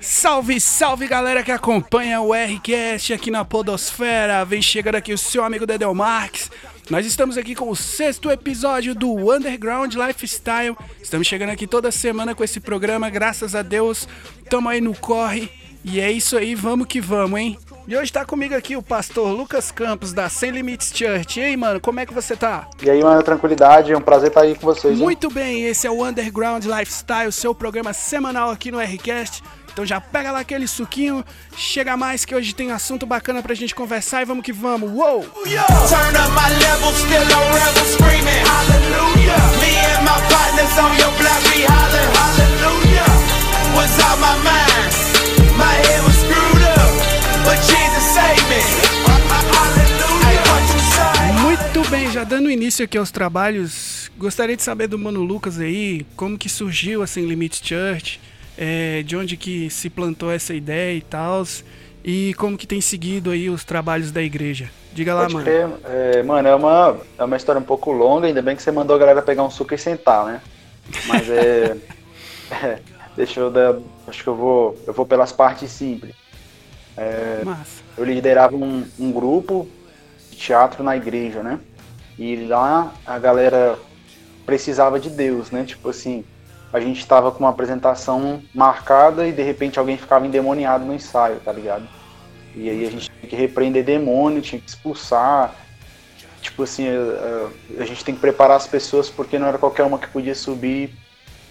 Salve, salve galera que acompanha o Rcast aqui na Podosfera. Vem chegando aqui o seu amigo Dedel Marques. Nós estamos aqui com o sexto episódio do Underground Lifestyle. Estamos chegando aqui toda semana com esse programa, graças a Deus. Tamo aí no corre. E é isso aí, vamos que vamos, hein? E hoje tá comigo aqui o pastor Lucas Campos, da Sem Limites Church. E aí, mano, como é que você tá? E aí, mano, tranquilidade, é um prazer estar aí com vocês. Muito hein? bem, esse é o Underground Lifestyle, seu programa semanal aqui no Rcast. Então já pega lá aquele suquinho, chega mais que hoje tem assunto bacana pra gente conversar e vamos que vamos. Uou! Turn up my level, still on rebel screaming. Hallelujah. Me and my partners on your block, we hollering. Hallelujah. Was out my mind. My head was muito bem, já dando início aqui aos trabalhos, gostaria de saber do Mano Lucas aí, como que surgiu a Sem Limites Church, é, de onde que se plantou essa ideia e tal, e como que tem seguido aí os trabalhos da igreja. Diga lá, Pode mano. É, mano, é uma, é uma história um pouco longa, ainda bem que você mandou a galera pegar um suco e sentar, né? Mas é, é deixa eu dar, acho que eu vou, eu vou pelas partes simples. É, eu liderava um, um, grupo de teatro na igreja, né? E lá a galera precisava de Deus, né? Tipo assim, a gente estava com uma apresentação marcada e de repente alguém ficava endemoniado no ensaio, tá ligado? E aí a gente tinha que repreender demônio, tinha que expulsar. Tipo assim, a, a, a gente tem que preparar as pessoas porque não era qualquer uma que podia subir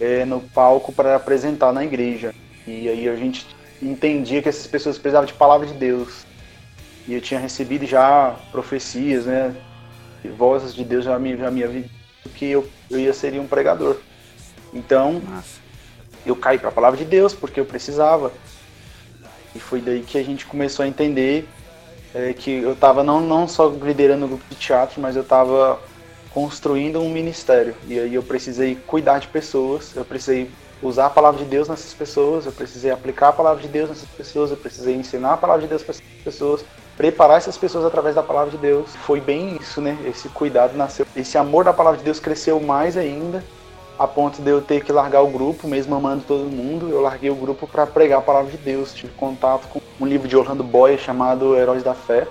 é, no palco para apresentar na igreja. E aí a gente entendia que essas pessoas precisavam de palavra de Deus. E eu tinha recebido já profecias, né? Vozes de Deus já me, já me haviam que eu, eu ia ser um pregador. Então, Nossa. eu caí para a palavra de Deus porque eu precisava. E foi daí que a gente começou a entender é, que eu estava não, não só liderando o grupo de teatro, mas eu estava construindo um ministério. E aí eu precisei cuidar de pessoas, eu precisei usar a palavra de Deus nessas pessoas, eu precisei aplicar a palavra de Deus nessas pessoas, eu precisei ensinar a palavra de Deus para essas pessoas, preparar essas pessoas através da palavra de Deus. Foi bem isso, né? Esse cuidado nasceu. Esse amor da palavra de Deus cresceu mais ainda, a ponto de eu ter que largar o grupo, mesmo amando todo mundo. Eu larguei o grupo para pregar a palavra de Deus. Tive contato com um livro de Orlando Boyer chamado Heróis da Fé.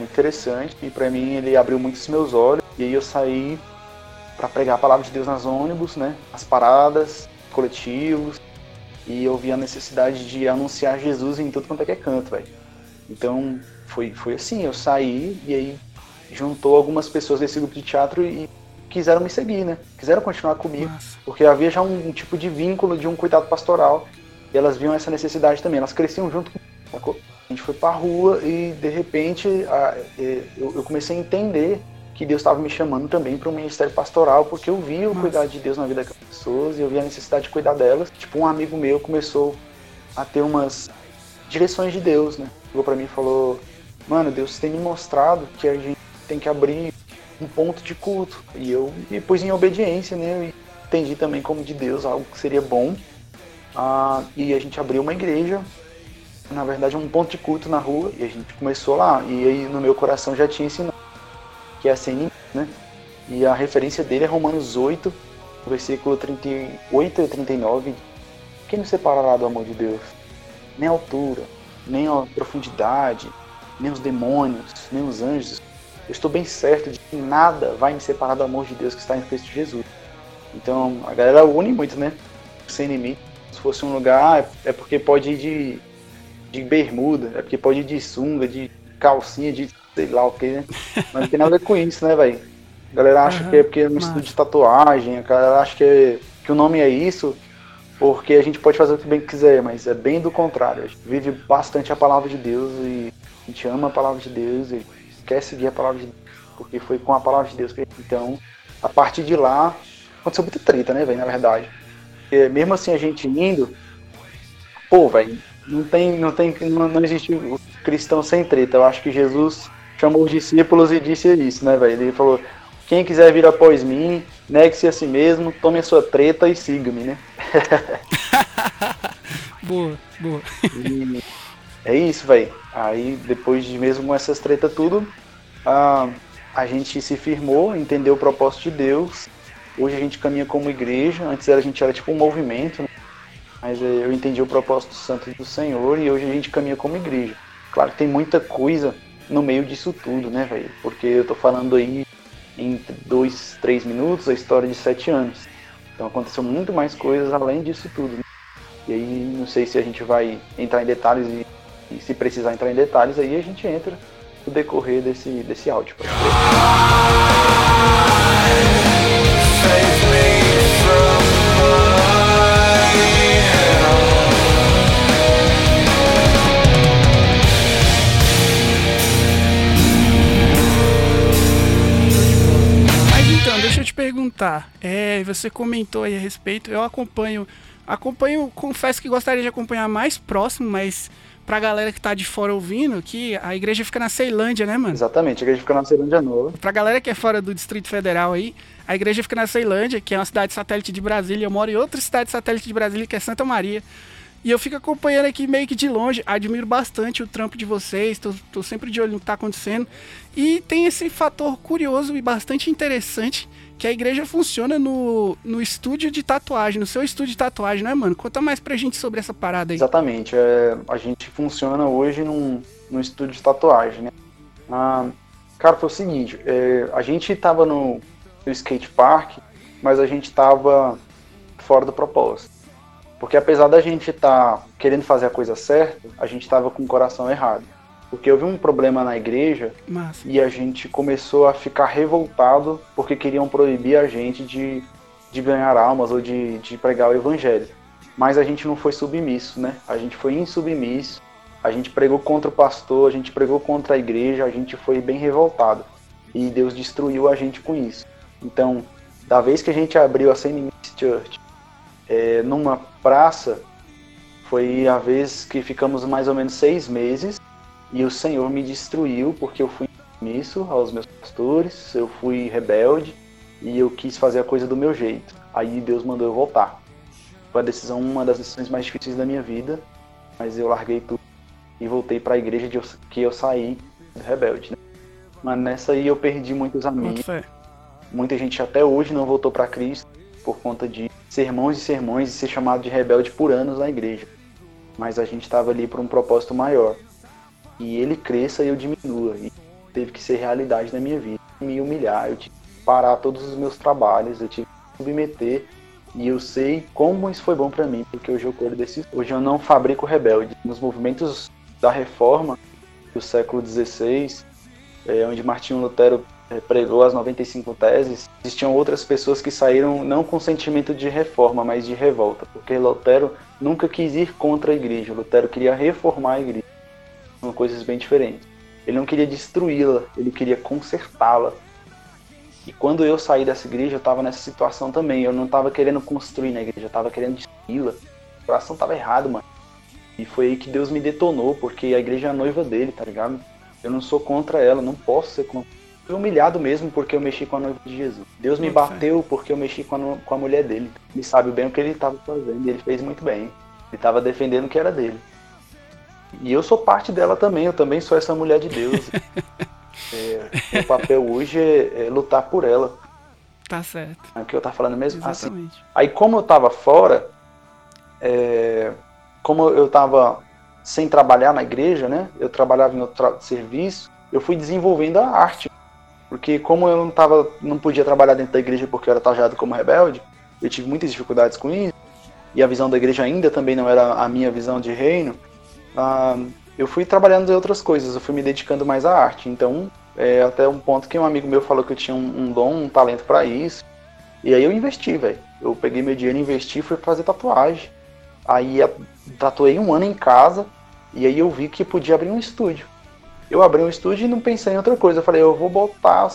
Interessante, e para mim ele abriu muitos meus olhos. E aí eu saí para pregar a palavra de Deus nas ônibus, né? As paradas, coletivos e eu vi a necessidade de anunciar Jesus em tudo quanto é que é canto, velho. Então foi, foi assim, eu saí e aí juntou algumas pessoas desse grupo de teatro e quiseram me seguir, né? Quiseram continuar comigo, Nossa. porque havia já um, um, tipo de vínculo de um cuidado pastoral e elas viam essa necessidade também, elas cresciam junto comigo. A gente foi pra rua e de repente a, é, eu, eu comecei a entender que Deus estava me chamando também para o ministério pastoral, porque eu via o cuidado de Deus na vida das pessoas e eu via a necessidade de cuidar delas. Tipo, um amigo meu começou a ter umas direções de Deus, né? Chegou para mim e falou: Mano, Deus tem me mostrado que a gente tem que abrir um ponto de culto. E eu me pus em obediência, né? Eu entendi também como de Deus algo que seria bom. Ah, e a gente abriu uma igreja, na verdade, um ponto de culto na rua, e a gente começou lá. E aí no meu coração já tinha ensinado que é assim, né? E a referência dele é Romanos 8, versículo 38 e 39. Quem nos separará do amor de Deus? Nem a altura, nem a profundidade, nem os demônios, nem os anjos. Eu estou bem certo de que nada vai me separar do amor de Deus que está em Cristo Jesus. Então a galera une muito, né? Sem limite. Se fosse um lugar, é porque pode ir de, de bermuda, é porque pode ir de sunga, de calcinha, de sei lá o que, né? Mas não tem nada a ver com isso, né, velho? A galera acha uhum, que é porque é um estudo de tatuagem, a galera acha que, é, que o nome é isso porque a gente pode fazer o que bem quiser, mas é bem do contrário. A gente vive bastante a palavra de Deus e a gente ama a palavra de Deus e quer seguir a palavra de Deus, porque foi com a palavra de Deus que então, a partir de lá, aconteceu muita treta, né, velho, na verdade. Porque mesmo assim a gente indo, pô, velho, não tem, não tem, não, não existe cristão sem treta. Eu acho que Jesus chamou os discípulos e disse isso, né, velho? Ele falou: quem quiser vir após mim, negue-se a si mesmo, tome a sua treta e siga-me, né? boa, boa. E é isso, velho. Aí, depois de mesmo essas tretas tudo, a, a gente se firmou, entendeu o propósito de Deus. Hoje a gente caminha como igreja. Antes a gente era tipo um movimento. Né? Mas é, eu entendi o propósito santo do Senhor e hoje a gente caminha como igreja. Claro que tem muita coisa no meio disso tudo, né, velho? Porque eu tô falando aí em dois, três minutos a história de sete anos. Então aconteceu muito mais coisas além disso tudo. Né? E aí não sei se a gente vai entrar em detalhes e, e se precisar entrar em detalhes, aí a gente entra no decorrer desse, desse áudio. Perguntar, é, você comentou aí a respeito, eu acompanho, acompanho, confesso que gostaria de acompanhar mais próximo, mas pra galera que tá de fora ouvindo, que a igreja fica na Ceilândia, né, mano? Exatamente, a igreja fica na Ceilândia Nova. Pra galera que é fora do Distrito Federal aí, a igreja fica na Ceilândia, que é uma cidade satélite de Brasília. Eu moro em outra cidade satélite de Brasília, que é Santa Maria. E eu fico acompanhando aqui meio que de longe, admiro bastante o trampo de vocês, tô, tô sempre de olho no que tá acontecendo. E tem esse fator curioso e bastante interessante que a igreja funciona no, no estúdio de tatuagem, no seu estúdio de tatuagem, não é, mano? Conta mais pra gente sobre essa parada aí. Exatamente. É, a gente funciona hoje num, num estúdio de tatuagem, né? Ah, cara, foi o seguinte, é, a gente tava no, no skate park, mas a gente tava fora do propósito. Porque apesar da gente estar tá querendo fazer a coisa certa, a gente tava com o coração errado. Porque houve um problema na igreja Massa. e a gente começou a ficar revoltado porque queriam proibir a gente de, de ganhar almas ou de, de pregar o evangelho. Mas a gente não foi submisso, né? A gente foi insubmisso, a gente pregou contra o pastor, a gente pregou contra a igreja, a gente foi bem revoltado. E Deus destruiu a gente com isso. Então, da vez que a gente abriu a Saint Church é, numa praça, foi a vez que ficamos mais ou menos seis meses e o Senhor me destruiu porque eu fui nisso aos meus pastores, eu fui rebelde e eu quis fazer a coisa do meu jeito. Aí Deus mandou eu voltar. Foi a decisão, uma das decisões mais difíceis da minha vida, mas eu larguei tudo e voltei para a igreja de que eu saí rebelde. Né? Mas nessa aí eu perdi muitos amigos. Muita gente até hoje não voltou para Cristo por conta de sermões e sermões e ser chamado de rebelde por anos na igreja. Mas a gente estava ali por um propósito maior e ele cresça e eu diminua. E teve que ser realidade na minha vida. Me humilhar, eu tive que parar todos os meus trabalhos, eu tive que submeter. E eu sei como isso foi bom para mim, porque hoje eu colho desse. Hoje eu não fabrico rebelde. Nos movimentos da reforma do século XVI, é, onde Martinho Lutero é, pregou as 95 teses, existiam outras pessoas que saíram não com sentimento de reforma, mas de revolta, porque Lutero nunca quis ir contra a igreja, Lutero queria reformar a igreja são coisas bem diferentes. Ele não queria destruí-la, ele queria consertá-la. E quando eu saí dessa igreja, eu estava nessa situação também. Eu não estava querendo construir na igreja, eu estava querendo destruí-la. O coração estava errado, mano. E foi aí que Deus me detonou, porque a igreja é a noiva dele, tá ligado? Eu não sou contra ela, não posso ser contra. Fui humilhado mesmo porque eu mexi com a noiva de Jesus. Deus me bateu porque eu mexi com a, com a mulher dele. Ele sabe bem o que ele estava fazendo e ele fez muito bem. Ele estava defendendo o que era dele. E eu sou parte dela também, eu também sou essa mulher de Deus. é, o papel hoje é, é, lutar por ela. Tá certo. É o que eu tava falando mesmo? Exatamente. Assim, aí como eu tava fora, é, como eu tava sem trabalhar na igreja, né? Eu trabalhava em outro serviço, eu fui desenvolvendo a arte. Porque como eu não tava, não podia trabalhar dentro da igreja porque eu era tajado como rebelde, eu tive muitas dificuldades com isso. E a visão da igreja ainda também não era a minha visão de reino ah, eu fui trabalhando em outras coisas, eu fui me dedicando mais à arte. Então, é até um ponto que um amigo meu falou que eu tinha um, um dom, um talento para isso. E aí eu investi, velho. Eu peguei meu dinheiro, investi fui fazer tatuagem. Aí tatuei um ano em casa e aí eu vi que podia abrir um estúdio. Eu abri um estúdio e não pensei em outra coisa. Eu falei, eu vou botar o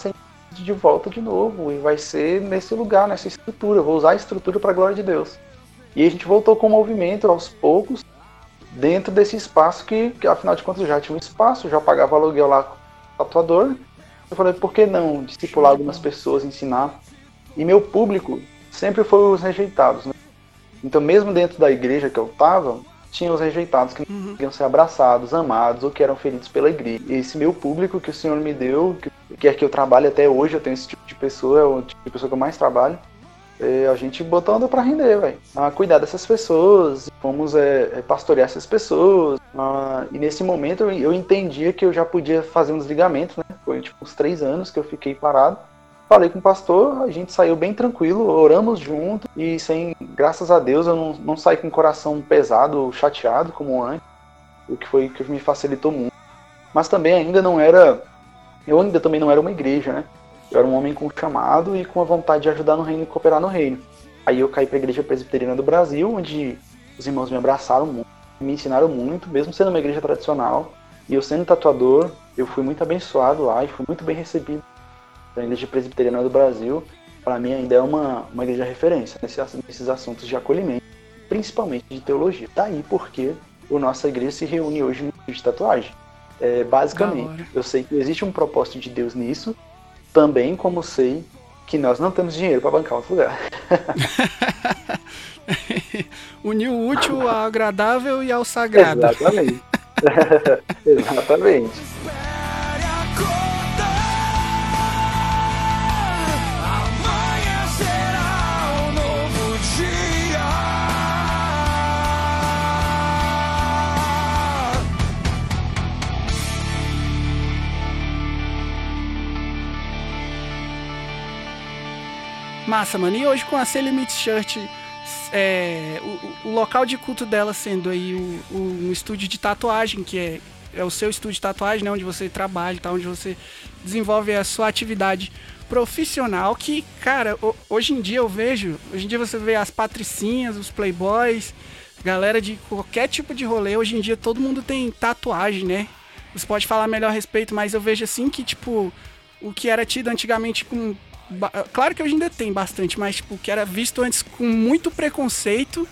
de volta de novo e vai ser nesse lugar, nessa estrutura. Eu vou usar a estrutura para a glória de Deus. E a gente voltou com o movimento aos poucos dentro desse espaço que, que, afinal de contas, eu já tinha um espaço, já pagava aluguel lá com o tatuador. Eu falei, por que não discipular algumas pessoas, ensinar? E meu público sempre foi os rejeitados. Né? Então, mesmo dentro da igreja que eu estava, tinha os rejeitados que não queriam ser abraçados, amados ou que eram feridos pela igreja. E esse meu público que o Senhor me deu, que quer que eu trabalhe até hoje, eu tenho esse tipo de pessoa, é o tipo de pessoa que eu mais trabalho. É, a gente botou onda pra render, velho. A cuidar dessas pessoas, fomos é, é, pastorear essas pessoas. Ah, e nesse momento eu, entendia que eu já podia fazer um desligamento, né? Foi tipo uns três anos que eu fiquei parado. Falei com o pastor, a gente saiu bem tranquilo, oramos junto e sem, graças a Deus, eu não, não saí com o coração pesado, chateado como antes, o que foi que me facilitou muito. Mas também ainda não era, eu ainda também não era uma igreja, né? Eu era um homem com chamado e com a vontade de ajudar no reino e cooperar no reino. Aí eu caí para a Igreja Presbiteriana do Brasil, onde os irmãos me abraçaram muito, me ensinaram muito, mesmo sendo uma igreja tradicional. E eu sendo tatuador, eu fui muito abençoado lá e fui muito bem recebido a Igreja Presbiteriana do Brasil. Para mim ainda é uma, uma igreja referência nesses, nesses assuntos de acolhimento, principalmente de teologia. Daí porque a nossa igreja se reúne hoje no de tatuagem. É, basicamente, eu sei que existe um propósito de Deus nisso, também como sei que nós não temos dinheiro para bancar outro lugar. Unir o útil ao agradável e ao sagrado. Exatamente. Exatamente. Massa, mano. E hoje com a C-Limit Shirt, é, o, o, local de culto dela sendo aí o, o, um estúdio de tatuagem, que é, é o seu estúdio de tatuagem, né? Onde você trabalha, tá? Onde você desenvolve a sua atividade profissional que, cara, hoje em dia eu vejo, hoje em dia você vê as patricinhas, os playboys, galera de qualquer tipo de rolê, hoje em dia todo mundo tem tatuagem, né? Você pode falar melhor a respeito, mas eu vejo assim que, tipo, o que era tido antigamente com Claro que hoje ainda tem bastante, mas tipo, que era visto antes com muito preconceito.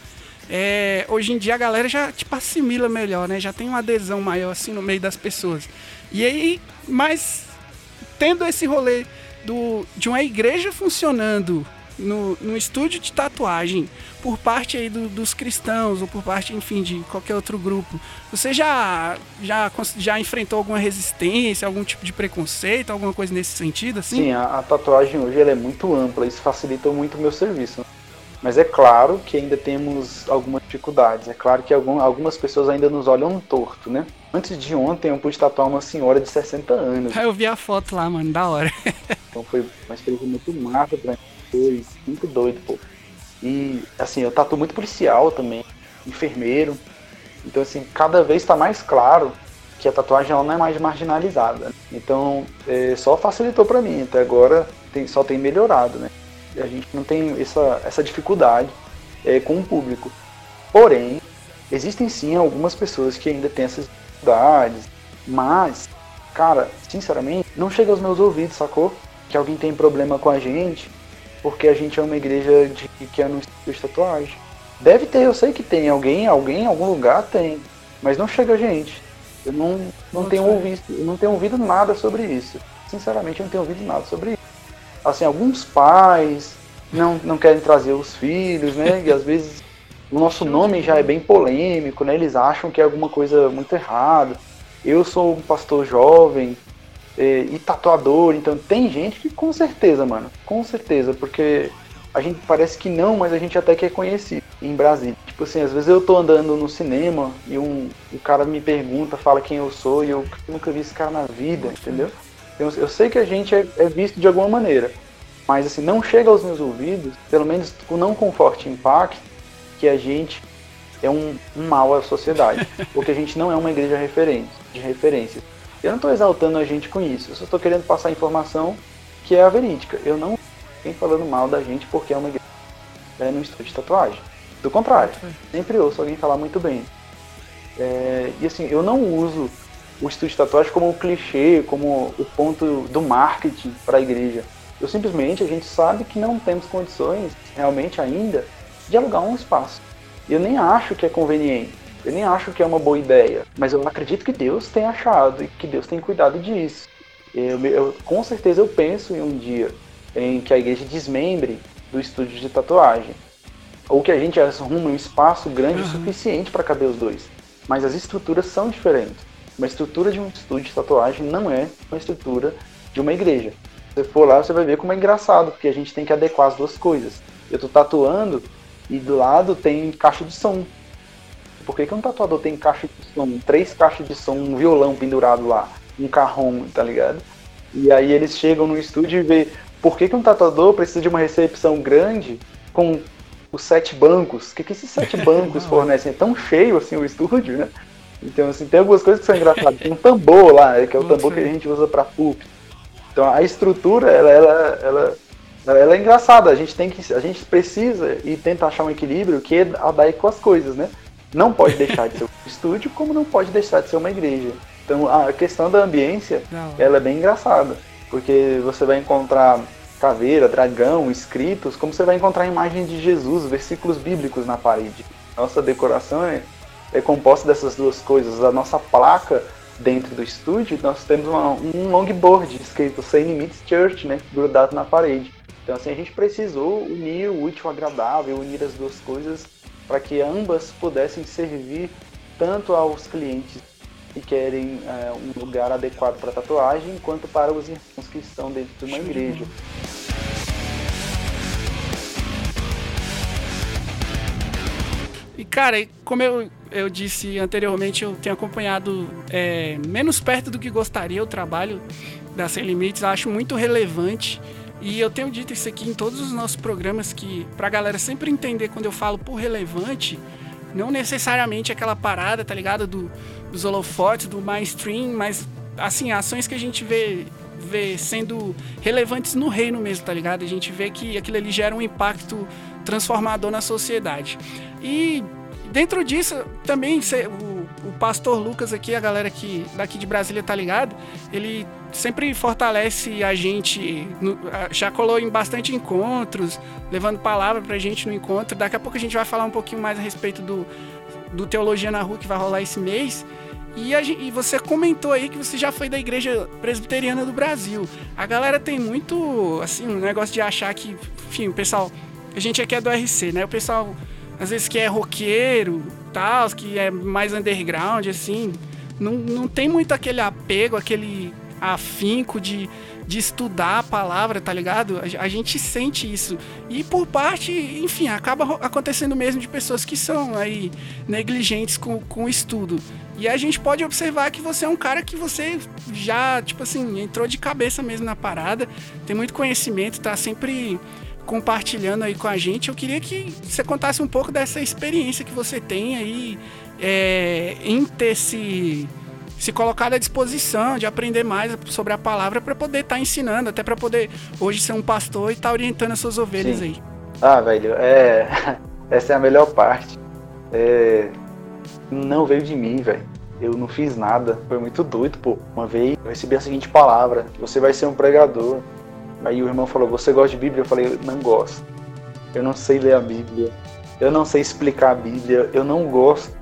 É, hoje em dia a galera já tipo, assimila melhor, né? Já tem uma adesão maior assim no meio das pessoas. E aí, mas tendo esse rolê do, de uma igreja funcionando no, no estúdio de tatuagem por parte aí do, dos cristãos ou por parte, enfim, de qualquer outro grupo, você já, já, já enfrentou alguma resistência, algum tipo de preconceito, alguma coisa nesse sentido, assim? Sim, a, a tatuagem hoje ela é muito ampla, isso facilita muito o meu serviço. Mas é claro que ainda temos algumas dificuldades. É claro que algum, algumas pessoas ainda nos olham torto, né? Antes de ontem eu pude tatuar uma senhora de 60 anos. Eu vi a foto lá, mano, da hora. então foi uma experiência muito massa pra mim muito doido, pô. E, assim, eu tatuo muito policial também, enfermeiro. Então, assim, cada vez está mais claro que a tatuagem ela não é mais marginalizada. Então, é, só facilitou para mim. Até agora tem, só tem melhorado, né? E a gente não tem essa, essa dificuldade é, com o público. Porém, existem sim algumas pessoas que ainda têm essas dificuldades. Mas, cara, sinceramente, não chega aos meus ouvidos, sacou? Que alguém tem problema com a gente porque a gente é uma igreja de, que anuncia tatuagem. Deve ter, eu sei que tem. Alguém, alguém em algum lugar tem. Mas não chega a gente. Eu não, não, tenho ouvido, não tenho ouvido nada sobre isso. Sinceramente, eu não tenho ouvido nada sobre isso. Assim, alguns pais não, não querem trazer os filhos, né? E às vezes o nosso nome já é bem polêmico, né? Eles acham que é alguma coisa muito errada. Eu sou um pastor jovem, e, e tatuador, então tem gente que com certeza, mano, com certeza, porque a gente parece que não, mas a gente até que é conhecido em Brasília. Tipo assim, às vezes eu tô andando no cinema e um, um cara me pergunta, fala quem eu sou e eu nunca vi esse cara na vida, entendeu? Eu, eu sei que a gente é, é, visto de alguma maneira, mas assim, não chega aos meus ouvidos, pelo menos não com forte impacto, que a gente é um, um mal à sociedade, porque a gente não é uma igreja referente, de referência. Eu não estou exaltando a gente com isso, eu só estou querendo passar a informação que é a verídica. Eu não estou falando mal da gente porque é uma igreja é, no estúdio de tatuagem. Do contrário, sempre ouço alguém falar muito bem. É, e assim, eu não uso o estúdio de tatuagem como um clichê, como o ponto do marketing para a igreja. Eu simplesmente, a gente sabe que não temos condições, realmente ainda, de alugar um espaço. Eu nem acho que é conveniente. Eu nem acho que é uma boa ideia, mas eu acredito que Deus tem achado e que Deus tem cuidado disso. Eu, eu, com certeza eu penso em um dia em que a igreja desmembre do estúdio de tatuagem. Ou que a gente arrume um espaço grande o suficiente para caber os dois. Mas as estruturas são diferentes. Uma estrutura de um estúdio de tatuagem não é uma estrutura de uma igreja. Se você for lá, você vai ver como é engraçado, porque a gente tem que adequar as duas coisas. Eu tô tatuando e do lado tem caixa de som. Por que, que um tatuador tem caixa de som, três caixas de som, um violão pendurado lá, um carrom, tá ligado? E aí eles chegam no estúdio e vê por que, que um tatuador precisa de uma recepção grande com os sete bancos? O que, que esses sete bancos fornecem? É tão cheio assim o estúdio, né? Então, assim, tem algumas coisas que são engraçadas. Tem um tambor lá, que é o tambor que a gente usa para pulp. Então, a estrutura, ela, ela, ela ela é engraçada, a gente tem que. A gente precisa e tenta achar um equilíbrio que é daí com as coisas, né? Não pode deixar de ser um estúdio, como não pode deixar de ser uma igreja. Então a questão da ambiência, não. ela é bem engraçada. Porque você vai encontrar caveira, dragão, escritos, como você vai encontrar a imagem de Jesus, versículos bíblicos na parede. Nossa decoração é, é composta dessas duas coisas. A nossa placa dentro do estúdio, nós temos uma, um longboard escrito Sem Limites Church, né, grudado na parede. Então, assim, a gente precisou unir o útil ao agradável, unir as duas coisas para que ambas pudessem servir tanto aos clientes que querem é, um lugar adequado para tatuagem, quanto para os irmãos que estão dentro de uma igreja. E cara, como eu, eu disse anteriormente, eu tenho acompanhado é, menos perto do que gostaria o trabalho da Sem Limites, acho muito relevante e eu tenho dito isso aqui em todos os nossos programas que pra galera sempre entender quando eu falo por relevante, não necessariamente aquela parada, tá ligado? Do, dos holofotes, do mainstream, mas assim, ações que a gente vê, vê sendo relevantes no reino mesmo, tá ligado? A gente vê que aquilo ali gera um impacto transformador na sociedade. E dentro disso, também o, o pastor Lucas aqui, a galera que daqui de Brasília tá ligado, ele sempre fortalece a gente, já colou em bastante encontros, levando palavra pra gente no encontro. Daqui a pouco a gente vai falar um pouquinho mais a respeito do, do Teologia na Rua que vai rolar esse mês. E, a, e, você comentou aí que você já foi da Igreja Presbiteriana do Brasil. A galera tem muito, assim, um negócio de achar que, enfim, o pessoal, a gente aqui é do RC, né? O pessoal, às vezes, que é roqueiro, tal, que é mais underground, assim, não, não tem muito aquele apego, aquele afinco de, de estudar a palavra, tá ligado? A, a, gente sente isso. E por parte, enfim, acaba acontecendo mesmo de pessoas que são aí negligentes com, com o estudo. E a gente pode observar que você é um cara que você já, tipo assim, entrou de cabeça mesmo na parada, tem muito conhecimento, tá sempre compartilhando aí com a gente. Eu queria que você contasse um pouco dessa experiência que você tem aí é, em ter se se colocar à disposição de aprender mais sobre a palavra para poder estar tá ensinando, até para poder hoje ser um pastor e estar tá orientando as suas ovelhas Sim. aí. Ah, velho, é... essa é a melhor parte. É... Não veio de mim, velho. Eu não fiz nada. Foi muito doido, pô. Uma vez eu recebi a seguinte palavra: Você vai ser um pregador. Aí o irmão falou: Você gosta de Bíblia? Eu falei: Não gosto. Eu não sei ler a Bíblia. Eu não sei explicar a Bíblia. Eu não gosto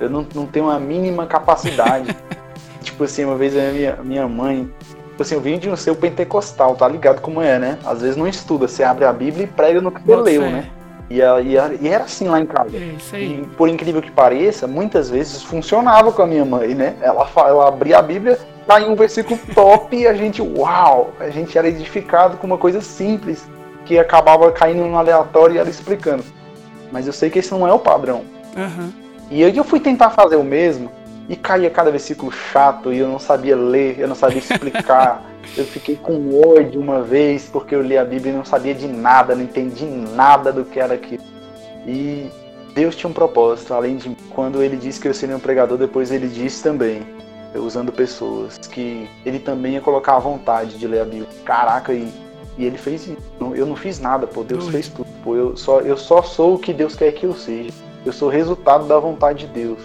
eu não, não tenho a mínima capacidade. tipo assim, uma vez a minha, minha mãe. Tipo assim, eu vim de um seu pentecostal, tá ligado como é, né? Às vezes não estuda, você abre a Bíblia e prega no que você leu, né? E, e, e, era assim lá em casa. É e por incrível que pareça, muitas vezes funcionava com a minha mãe, né? Ela, ela abria a Bíblia, caía um versículo top e a gente, uau! A gente era edificado com uma coisa simples que acabava caindo no aleatório e ela explicando. Mas eu sei que esse não é o padrão. Uhum. E aí eu fui tentar fazer o mesmo e caía cada versículo chato e eu não sabia ler, eu não sabia explicar. eu fiquei com ódio uma vez porque eu li a Bíblia e não sabia de nada, não entendi nada do que era aquilo. E Deus tinha um propósito, além de quando ele disse que eu seria um pregador, depois ele disse também, usando pessoas, que ele também ia colocar a vontade de ler a Bíblia. Caraca, e, e ele fez isso. Eu não fiz nada, pô, Deus Ui. fez tudo. Pô, eu, só, eu só sou o que Deus quer que eu seja. Eu sou resultado da vontade de Deus.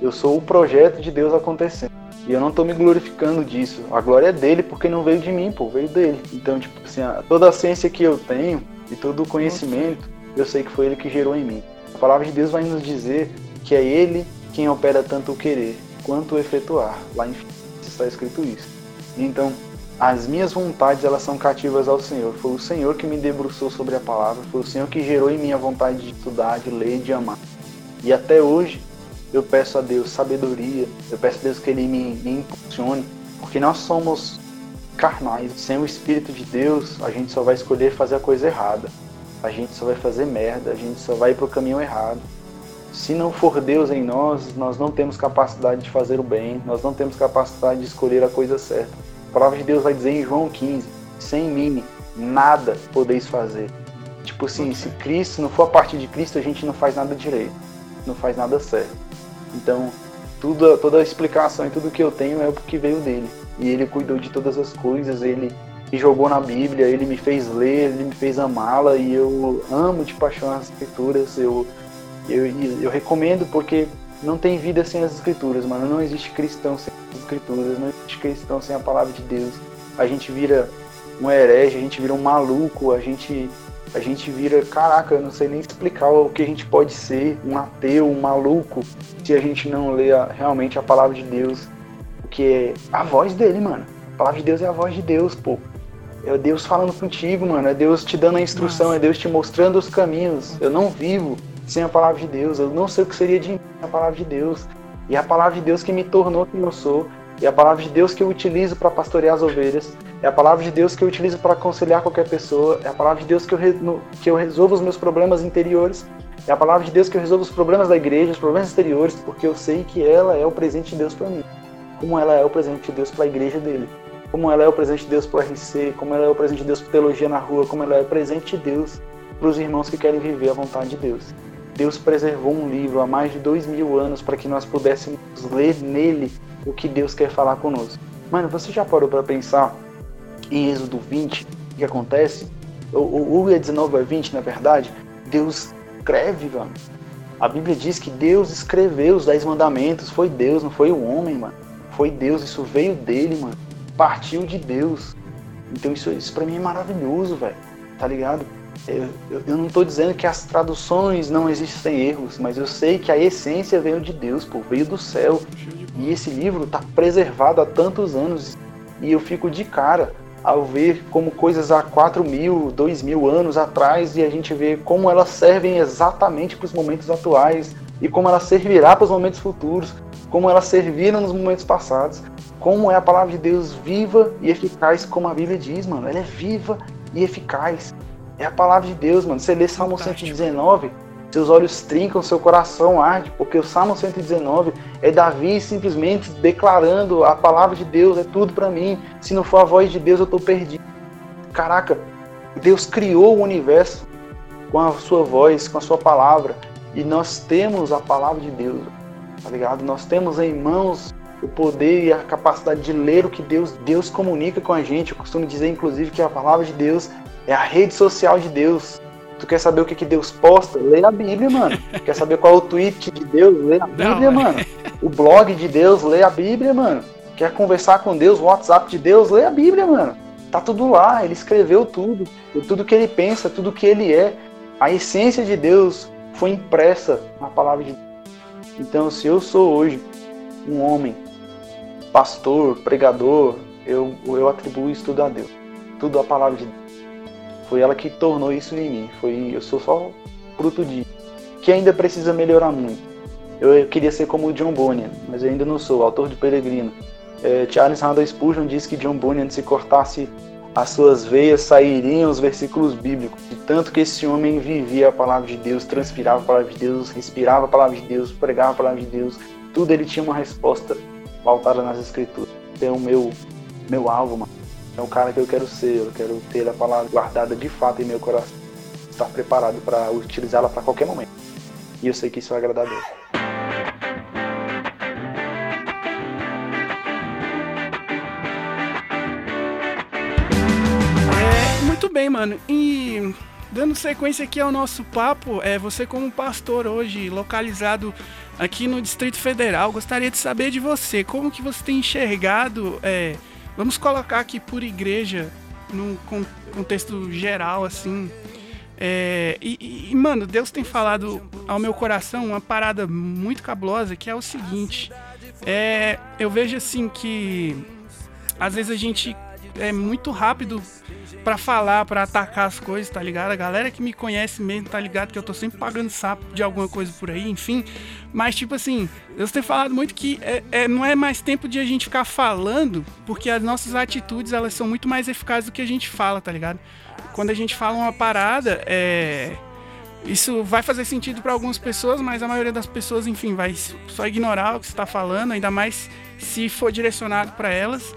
Eu sou o projeto de Deus acontecendo. E eu não estou me glorificando disso. A glória é dele porque não veio de mim, pô, veio dele. Então, tipo assim, toda a ciência que eu tenho e todo o conhecimento, eu sei que foi ele que gerou em mim. A palavra de Deus vai nos dizer que é ele quem opera tanto o querer quanto o efetuar. Lá em está escrito isso. Então, as minhas vontades elas são cativas ao Senhor. Foi o Senhor que me debruçou sobre a palavra, foi o Senhor que gerou em mim a vontade de estudar, de ler, de amar. E até hoje eu peço a Deus sabedoria, eu peço a Deus que Ele me, me impulsione, porque nós somos carnais. Sem o Espírito de Deus, a gente só vai escolher fazer a coisa errada. a gente só vai fazer merda, a gente só vai pro caminho errado. Se não for Deus em nós, nós não temos capacidade de fazer o bem, nós não temos capacidade de escolher a coisa certa. A palavra de Deus vai dizer em João 15: sem mim, nada podeis fazer. Tipo assim, se Cristo não for a partir de Cristo, a gente não faz nada direito, não faz nada certo. Então, tudo, toda a explicação e tudo que eu tenho é porque veio dele. E ele cuidou de todas as coisas, ele me jogou na Bíblia, ele me fez ler, ele me fez amá-la e eu amo de paixão as escrituras. Eu, eu, eu recomendo porque não tem vida sem as escrituras, mano. Não existe cristão sem as escrituras, não existe cristão sem a palavra de Deus. A gente vira um herege, a gente vira um maluco, a gente a gente vira, caraca, eu não sei nem explicar o que a gente pode ser, um ateu, um maluco, se a gente não lê a, realmente a palavra de Deus, que é a voz dele, mano. A palavra de Deus é a voz de Deus, pô. É Deus falando contigo, mano. É Deus te dando a instrução, Nossa. é Deus te mostrando os caminhos. Eu não vivo sem a palavra de Deus. Eu não sei o que seria de mim sem a palavra de Deus. E é a palavra de Deus que me tornou quem eu sou. É a palavra de Deus que eu utilizo para pastorear as ovelhas. É a palavra de Deus que eu utilizo para aconselhar qualquer pessoa. É a palavra de Deus que eu, re... que eu resolvo os meus problemas interiores. É a palavra de Deus que eu resolvo os problemas da igreja, os problemas exteriores, porque eu sei que ela é o presente de Deus para mim. Como ela é o presente de Deus para a igreja dele como ela é o presente de Deus para o RC, como ela é o presente de Deus para teologia na rua, como ela é o presente de Deus para os irmãos que querem viver a vontade de Deus. Deus preservou um livro há mais de dois mil anos para que nós pudéssemos ler nele o que Deus quer falar conosco. Mano, você já parou para pensar em Êxodo 20 o que acontece? O, o, 19 a 20, na verdade, Deus escreve, mano. A Bíblia diz que Deus escreveu os dez mandamentos. Foi Deus, não foi o homem, mano. Foi Deus, isso veio dele, mano partiu de Deus. Então isso, isso para mim é maravilhoso, velho. Tá ligado? Eu, eu, não tô dizendo que as traduções não existem erros, mas eu sei que a essência veio de Deus, veio do céu. E esse livro tá preservado há tantos anos. E eu fico de cara ao ver como coisas há 4 mil, 2 mil anos atrás e a gente vê como elas servem exatamente para os momentos atuais e como elas servirá para os momentos futuros, como elas serviram nos momentos passados como é a palavra de Deus viva e eficaz, como a Bíblia diz, mano. Ela é viva e eficaz. É a palavra de Deus, mano. Você lê Salmo 119, seus olhos trincam, seu coração arde, porque o Salmo 119 é Davi simplesmente declarando a palavra de Deus, é tudo para mim. Se não for a voz de Deus, eu tô perdido. Caraca, Deus criou o universo com a sua voz, com a sua palavra, e nós temos a palavra de Deus, tá ligado? Nós temos em mãos o poder e a capacidade de ler o que Deus, Deus comunica com a gente. Eu costumo dizer, inclusive, que a palavra de Deus é a rede social de Deus. Tu quer saber o que, que Deus posta? Lê a Bíblia, mano. quer saber qual é o tweet de Deus? Lê a Bíblia, Não, mano. O blog de Deus? Lê a Bíblia, mano. Quer conversar com Deus? O WhatsApp de Deus? Lê a Bíblia, mano. Tá tudo lá. Ele escreveu tudo. Tudo que ele pensa, tudo que ele é. A essência de Deus foi impressa na palavra de Deus. Então, se eu sou hoje um homem pastor, pregador, eu, eu atribuo isso tudo a Deus. Tudo a palavra de Deus. Foi ela que tornou isso em mim. Foi, eu sou só fruto de que ainda precisa melhorar muito. Eu, eu queria ser como o John Bunyan, mas ainda não sou, autor de Peregrino. É, Charles Randall Spurgeon disse que John Bunyan, se cortasse as suas veias, sairiam os versículos bíblicos. De tanto que esse homem vivia a palavra de Deus, transpirava a palavra de Deus, respirava a palavra de Deus, pregava a palavra de Deus. Tudo ele tinha uma resposta pautada nas escrituras. É o meu, meu alvo, mano. É o cara que eu quero ser, eu quero ter a palavra guardada de fato em meu coração. Estar preparado para utilizá-la para qualquer momento. E eu sei que isso vai agradar a Deus. É, muito bem, mano. E dando sequência aqui ao nosso papo, é você como pastor hoje, localizado aqui no Distrito Federal. Gostaria de saber de você, como que você tem enxergado, é, vamos colocar aqui por igreja, num contexto geral, assim. É, e, e, mano, Deus tem falado ao meu coração uma parada muito cabulosa, que é o seguinte. É, eu vejo assim que às vezes a gente é muito rápido para falar, para atacar as coisas, tá ligado? A galera que me conhece mesmo tá ligado que eu tô sempre pagando sapo de alguma coisa por aí, enfim. Mas, tipo assim, Deus tem falado muito que é, é, não é mais tempo de a gente ficar falando, porque as nossas atitudes elas são muito mais eficazes do que a gente fala, tá ligado? quando a gente fala uma parada, é, isso vai fazer sentido para algumas pessoas, mas a maioria das pessoas, enfim, vai só ignorar o que você está falando, ainda mais se for direcionado para elas.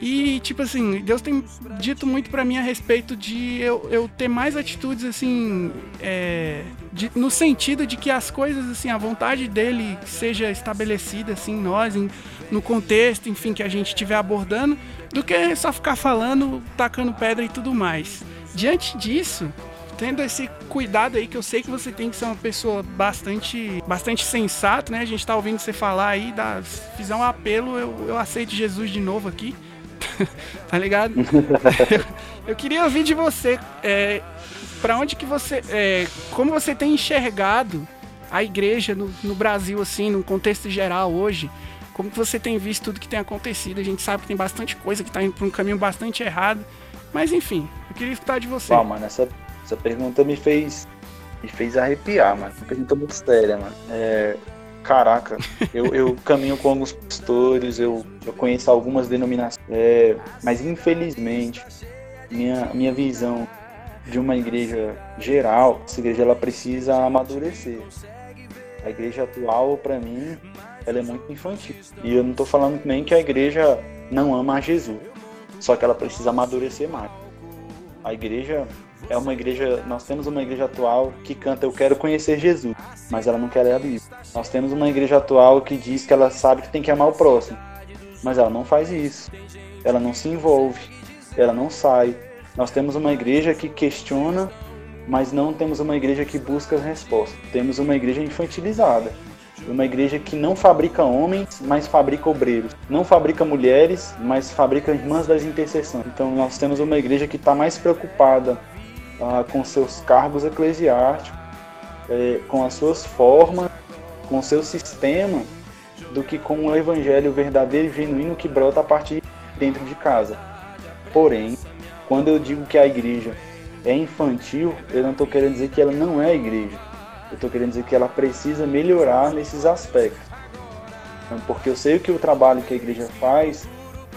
E, tipo assim, Deus tem dito muito para mim a respeito de eu, eu ter mais atitudes, assim, é, de, no sentido de que as coisas, assim, a vontade dele seja estabelecida, assim, nós, em, no contexto, enfim, que a gente estiver abordando, do que só ficar falando, tacando pedra e tudo mais. Diante disso, tendo esse cuidado aí que eu sei que você tem que ser uma pessoa bastante bastante sensata, né? A gente tá ouvindo você falar aí, dá, fizer um apelo, eu, eu aceito Jesus de novo aqui. tá ligado? eu, eu, queria ouvir de você, é, para onde que você, é, como você tem enxergado a igreja no, no, Brasil, assim, no contexto geral hoje? Como que você tem visto tudo que tem acontecido? A gente sabe que tem bastante coisa que tá indo para um caminho bastante errado. Mas enfim, eu queria escutar de você. Uau, mano, essa, essa pergunta me fez me fez arrepiar, mano. Uma pergunta muito séria, mano. É, caraca, eu, eu caminho com alguns pastores, eu, eu conheço algumas denominações, é, mas infelizmente minha, minha visão de uma igreja geral, essa igreja ela precisa amadurecer. A igreja atual, para mim, ela é muito infantil. E eu não estou falando nem que a igreja não ama a Jesus, só que ela precisa amadurecer mais. A igreja é uma igreja, nós temos uma igreja atual que canta eu quero conhecer Jesus, mas ela não quer ler a Bíblia. Nós temos uma igreja atual que diz que ela sabe que tem que amar o próximo, mas ela não faz isso. Ela não se envolve, ela não sai. Nós temos uma igreja que questiona, mas não temos uma igreja que busca as respostas. Temos uma igreja infantilizada. Uma igreja que não fabrica homens, mas fabrica obreiros. Não fabrica mulheres, mas fabrica irmãs das intercessões. Então nós temos uma igreja que está mais preocupada ah, com seus cargos eclesiásticos, é, com as suas formas, com o seu sistema, do que com o evangelho verdadeiro e genuíno que brota a partir de dentro de casa. Porém, quando eu digo que a igreja é infantil, eu não estou querendo dizer que ela não é igreja. Eu estou querendo dizer que ela precisa melhorar nesses aspectos. Porque eu sei que o trabalho que a igreja faz,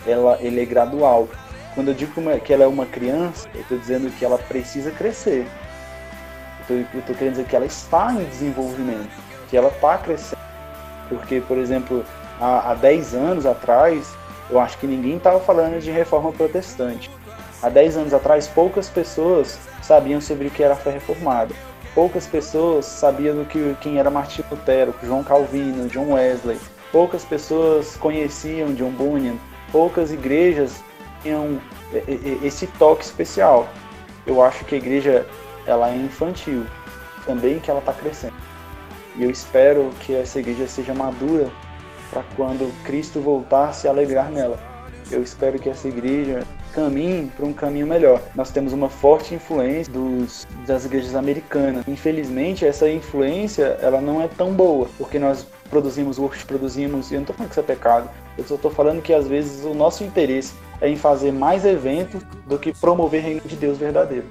ela, ele é gradual. Quando eu digo que ela é uma criança, eu estou dizendo que ela precisa crescer. Eu estou querendo dizer que ela está em desenvolvimento, que ela está crescendo. Porque, por exemplo, há, há 10 anos atrás, eu acho que ninguém estava falando de reforma protestante. Há 10 anos atrás, poucas pessoas sabiam sobre o que era a fé reformada. Poucas pessoas sabiam do que, quem era Martin Lutero, João Calvino, John Wesley. Poucas pessoas conheciam John Bunyan. Poucas igrejas tinham é, é, é, esse toque especial. Eu acho que a igreja ela é infantil, também que ela está crescendo. E eu espero que essa igreja seja madura para quando Cristo voltar se alegrar nela. Eu espero que essa igreja caminhe para um caminho melhor. Nós temos uma forte influência dos, das igrejas americanas. Infelizmente, essa influência ela não é tão boa, porque nós produzimos worship, produzimos, eu não estou falando que isso é pecado, eu só estou falando que às vezes o nosso interesse é em fazer mais eventos do que promover o reino de Deus verdadeiro.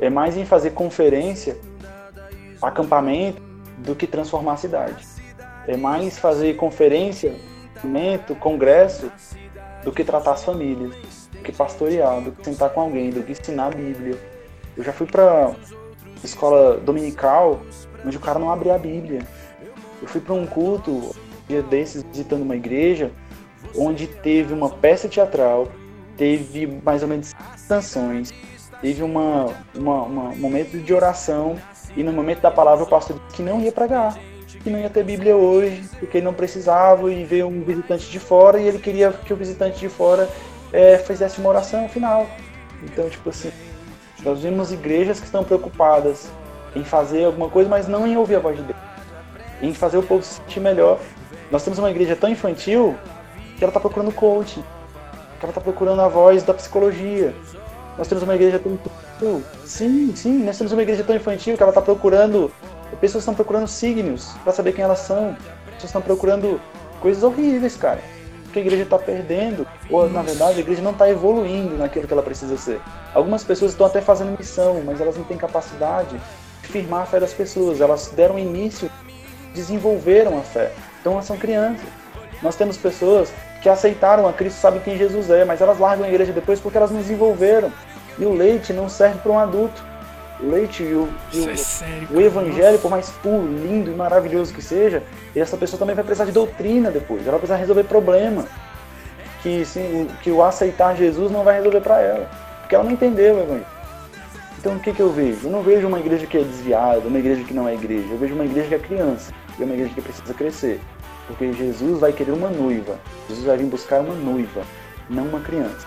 É mais em fazer conferência, acampamento, do que transformar a cidade. É mais fazer conferência, congresso, do que tratar as famílias, que pastorear, do que sentar com alguém, do que ensinar a Bíblia. Eu já fui para escola dominical onde o cara não abria a Bíblia. Eu fui para um culto, dia desses, visitando uma igreja, onde teve uma peça teatral teve mais ou menos canções, teve uma, uma, uma, um momento de oração e no momento da palavra o pastor disse que não ia pregar, que não ia ter Bíblia hoje, porque ele não precisava e veio um visitante de fora e ele queria que o visitante de fora é, fizesse uma oração final. Então, tipo assim, nós vemos igrejas que estão preocupadas em fazer alguma coisa, mas não em ouvir a voz de Deus, em fazer o povo se sentir melhor. Nós temos uma igreja tão infantil que ela está procurando coaching ela está procurando a voz da psicologia. Nós temos uma igreja tão infantil. Sim, sim, nós temos uma igreja tão infantil que ela está procurando. Pessoas estão procurando signos para saber quem elas são. Pessoas estão procurando coisas horríveis, cara. Que a igreja está perdendo, ou na verdade a igreja não está evoluindo naquilo que ela precisa ser. Algumas pessoas estão até fazendo missão, mas elas não têm capacidade de firmar a fé das pessoas. Elas deram início, desenvolveram a fé. Então elas são crianças. Nós temos pessoas que aceitaram a Cristo sabem quem Jesus é, mas elas largam a igreja depois porque elas não desenvolveram. E o leite não serve para um adulto. O leite e o, e é sério. o evangelho, por mais puro, lindo e maravilhoso que seja, essa pessoa também vai precisar de doutrina depois. Ela vai precisar resolver problema. Que, sim, o- que o aceitar Jesus não vai resolver para ela. Porque ela não entendeu o evangelho. Então o que, que eu vejo? Eu não vejo uma igreja que é desviada, uma igreja que não é igreja. Eu vejo uma igreja que é criança. E uma igreja que precisa crescer. Porque Jesus vai querer uma noiva. Jesus vai vir buscar uma noiva, não uma criança.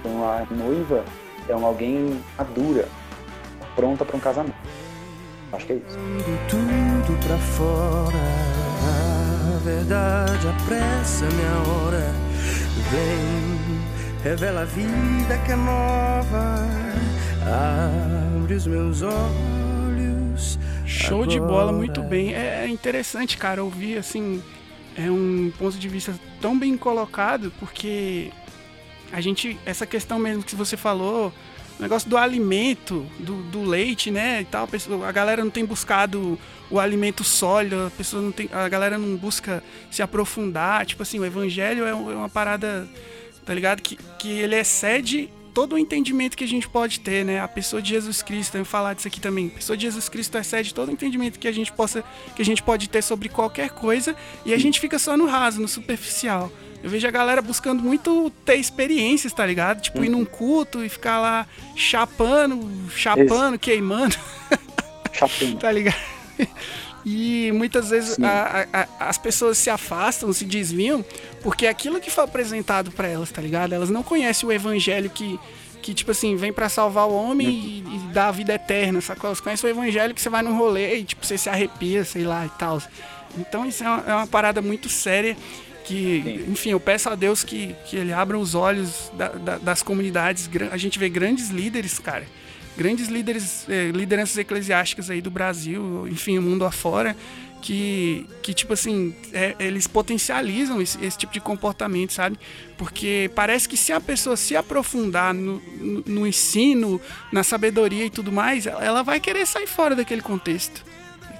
Então a noiva é alguém madura, pronta para um casamento. Acho que é isso. Tudo pra fora. A verdade apressa minha hora. Vem, revela a vida que é nova. Abre os meus olhos. Show de agora. bola, muito bem. É é interessante, cara, ouvir assim. É um ponto de vista tão bem colocado, porque a gente. Essa questão mesmo que você falou, o negócio do alimento, do, do leite, né? E tal, a, galera não tem buscado o alimento sólido, a pessoa não tem. A galera não busca se aprofundar. Tipo assim, o evangelho é é uma parada, tá ligado? Que, que ele excede todo o entendimento que a gente pode ter, né? A pessoa de Jesus Cristo, eu vou falar disso aqui também. A pessoa de Jesus Cristo excede todo o entendimento que a gente possa, que a gente pode ter sobre qualquer coisa e a gente fica só no raso, no superficial. Eu vejo a galera buscando muito ter experiências, tá ligado? Tipo, ir num culto e ficar lá chapando, chapando, queimando, Chapinha. tá ligado? E muitas vezes a- a- as pessoas se afastam, se desviam, porque aquilo que foi apresentado pra elas, tá ligado? Elas não conhecem o evangelho que, que tipo assim, vem pra salvar o homem e, e dar a vida eterna, sacou? Elas conhecem o evangelho que você vai num rolê e, tipo, você se arrepia, sei lá e tal. Então isso é uma, é uma parada muito séria que, Sim. enfim, eu peço a Deus que, que ele abra os olhos da- da- das comunidades. A gente vê grandes líderes, cara, grandes líderes, eh, lideranças eclesiásticas aí do Brasil, enfim, o mundo afora, que, que tipo assim, é, eles potencializam esse, esse tipo de comportamento, sabe? Porque parece que se a pessoa se aprofundar no, no, no ensino, na sabedoria e tudo mais, ela vai querer sair fora daquele contexto.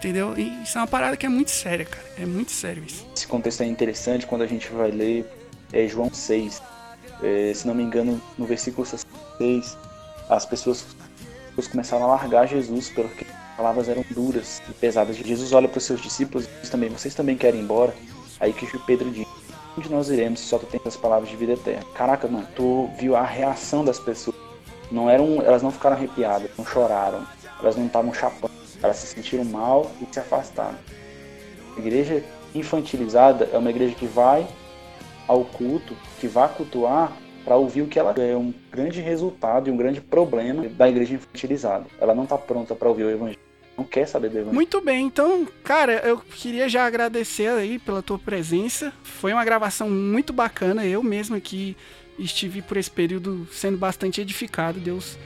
Entendeu? E isso é uma parada que é muito séria, cara. É muito sério isso. Esse contexto é interessante quando a gente vai ler é, João 6. É, se não me engano, no versículo 6, as pessoas, as pessoas começaram a largar Jesus porque as palavras eram duras e pesadas. Jesus olha para os seus discípulos e diz também: Vocês também querem ir embora? Aí que Pedro diz: Onde nós iremos se só tu tens as palavras de vida eterna? Caraca, mano, tu viu a reação das pessoas. Não eram, elas não ficaram arrepiadas, não choraram, elas não estavam chapando, elas se sentiram mal e se afastaram. A igreja infantilizada é uma igreja que vai ao culto, que vai cultuar para ouvir o que ela é um grande resultado e um grande problema da igreja infantilizada. Ela não está pronta para ouvir o evangelho, não quer saber do evangelho. Muito bem, então, cara, eu queria já agradecer aí pela tua presença. Foi uma gravação muito bacana. Eu mesmo aqui estive por esse período sendo bastante edificado. Deus,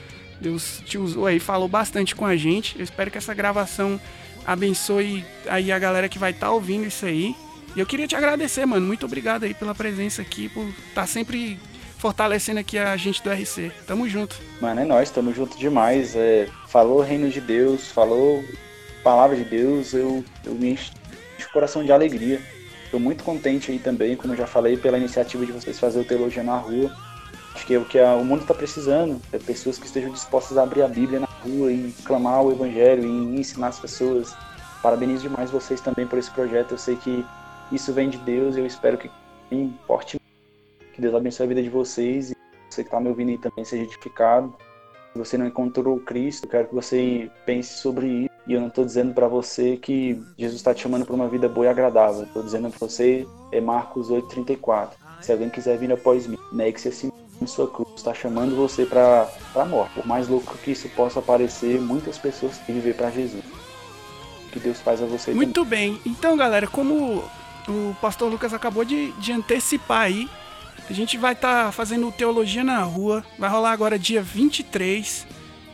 Deus te usou aí, falou bastante com a gente. Eu espero que essa gravação abençoe aí a galera que vai estar ouvindo isso aí. E eu queria te agradecer, mano. Muito obrigado aí pela presença aqui, por estar sempre fortalecendo aqui a gente do RC. Tamo junto. Mano, é nós, estamos juntos demais. É, falou reino de Deus, falou palavra de Deus, eu, eu me encho de coração de alegria. Estou muito contente aí também, como já falei, pela iniciativa de vocês fazer o Teologia na Rua. Acho que é o que a- o mundo está precisando, é pessoas que estejam dispostas a abrir a Bíblia na rua e clamar o Evangelho e ensinar as pessoas. Parabenizo demais vocês também por esse projeto. Eu sei que isso vem de Deus e eu espero que importe que Deus abençoe a vida de vocês e você que está me ouvindo aí também seja edificado. Se você não encontrou Cristo, eu quero que você pense sobre isso. E eu não estou dizendo para você que Jesus está te chamando para uma vida boa e agradável. Estou dizendo para você, é Marcos 8,34. Se alguém quiser vir após mim, negue-se a si mesmo sua cruz. Está chamando você para a morte. Por mais louco que isso possa parecer, muitas pessoas querem viver para Jesus. Que Deus faz a você também. Muito bem. Então, galera, como o pastor Lucas acabou de, de antecipar aí, a gente vai estar fazendo Teologia na Rua. Vai rolar agora dia 23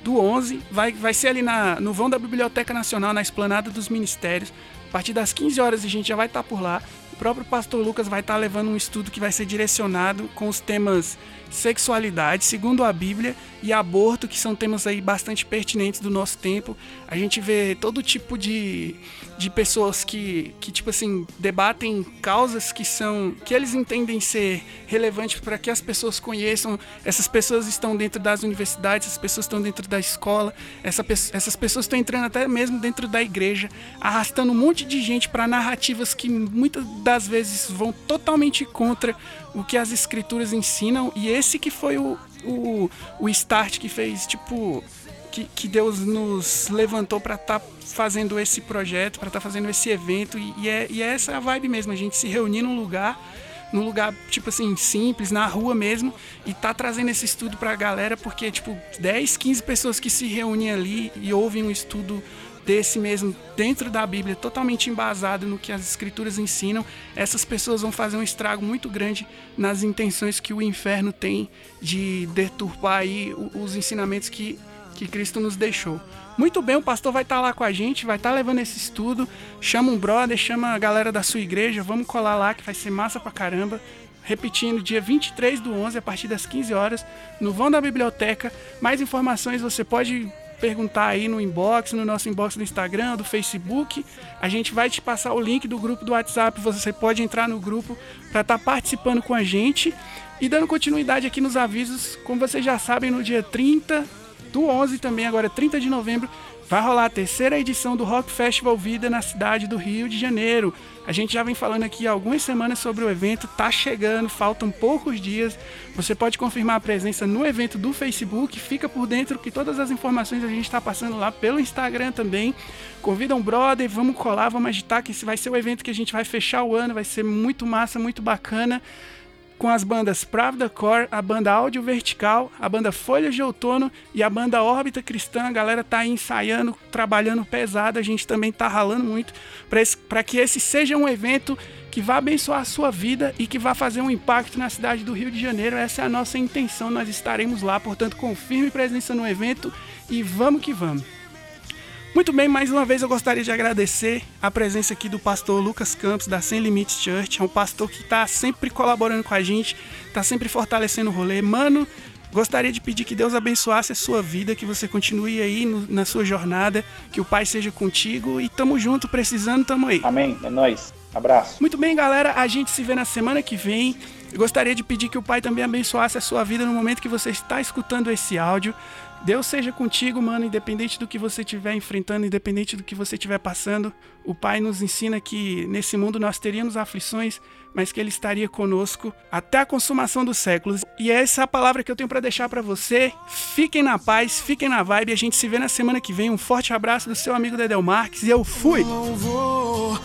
do 11. Vai, vai ser ali na, no vão da Biblioteca Nacional, na Esplanada dos Ministérios. A partir das 15 horas a gente já vai estar tá por lá. O próprio pastor Lucas vai estar tá levando um estudo que vai ser direcionado com os temas sexualidade, segundo a Bíblia, e aborto, que são temas aí bastante pertinentes do nosso tempo. A gente vê todo tipo de, de pessoas que, que, tipo assim, debatem causas que são que eles entendem ser relevantes para que as pessoas conheçam. Essas pessoas estão dentro das universidades, essas pessoas estão dentro da escola, essa, essas pessoas estão entrando até mesmo dentro da igreja, arrastando um monte de gente para narrativas que muitas das vezes vão totalmente contra o que as escrituras ensinam e esse que foi o, o, o start que fez, tipo, que, que Deus nos levantou para estar tá fazendo esse projeto, para estar tá fazendo esse evento. E, e, é, e é essa a vibe mesmo, a gente se reunir num lugar num lugar, tipo assim, simples, na rua mesmo, e tá trazendo esse estudo pra galera, porque, tipo, 10, 15 pessoas que se reúnem ali e ouvem um estudo desse mesmo dentro da Bíblia, totalmente embasado no que as escrituras ensinam, essas pessoas vão fazer um estrago muito grande nas intenções que o inferno tem de deturpar aí os ensinamentos que, que Cristo nos deixou. Muito bem, o pastor vai estar tá lá com a gente, vai estar tá levando esse estudo. Chama um brother, chama a galera da sua igreja, vamos colar lá que vai ser massa pra caramba repetindo, dia 23 do 11, a partir das 15 horas, no vão da biblioteca. Mais informações você pode perguntar aí no inbox, no nosso inbox do Instagram, do Facebook. A gente vai te passar o link do grupo do WhatsApp. Você pode entrar no grupo para estar tá participando com a gente. E dando continuidade aqui nos avisos, como vocês já sabem, no dia 30 do 11 também, agora 30 de novembro, vai rolar a terceira edição do Rock Festival Vida na cidade do Rio de Janeiro. A gente já vem falando aqui há algumas semanas sobre o evento, tá chegando, faltam poucos dias. Você pode confirmar a presença no evento do Facebook, fica por dentro que todas as informações a gente está passando lá pelo Instagram também. Convida um brother, vamos colar, vamos agitar, que esse vai ser o evento que a gente vai fechar o ano, vai ser muito massa, muito bacana com as bandas Pravda Core, a banda Áudio Vertical, a banda Folhas de Outono e a banda Órbita Cristã. A galera tá aí ensaiando, trabalhando pesado, a gente também tá ralando muito para que esse seja um evento que vá abençoar a sua vida e que vá fazer um impacto na cidade do Rio de Janeiro. Essa é a nossa intenção, nós estaremos lá, portanto, confirme presença no evento e vamos que vamos. Muito bem, mais uma vez eu gostaria de agradecer a presença aqui do pastor Lucas Campos, da Sem Limites Church. É um pastor que está sempre colaborando com a gente, está sempre fortalecendo o rolê. Mano, gostaria de pedir que Deus abençoasse a sua vida, que você continue aí no, na sua jornada, que o Pai seja contigo e tamo junto, precisando, tamo aí. Amém, é nóis. Abraço. Muito bem, galera, a gente se vê na semana que vem. Eu gostaria de pedir que o Pai também abençoasse a sua vida no momento que você está escutando esse áudio. Deus seja contigo, mano, independente do que você estiver enfrentando, independente do que você estiver passando. O Pai nos ensina que nesse mundo nós teríamos aflições, mas que Ele estaria conosco até a consumação dos séculos. E é essa a palavra que eu tenho para deixar para você. Fiquem na paz, fiquem na vibe. A gente se vê na semana que vem. Um forte abraço do seu amigo Dedel Marques e eu fui! Louvor,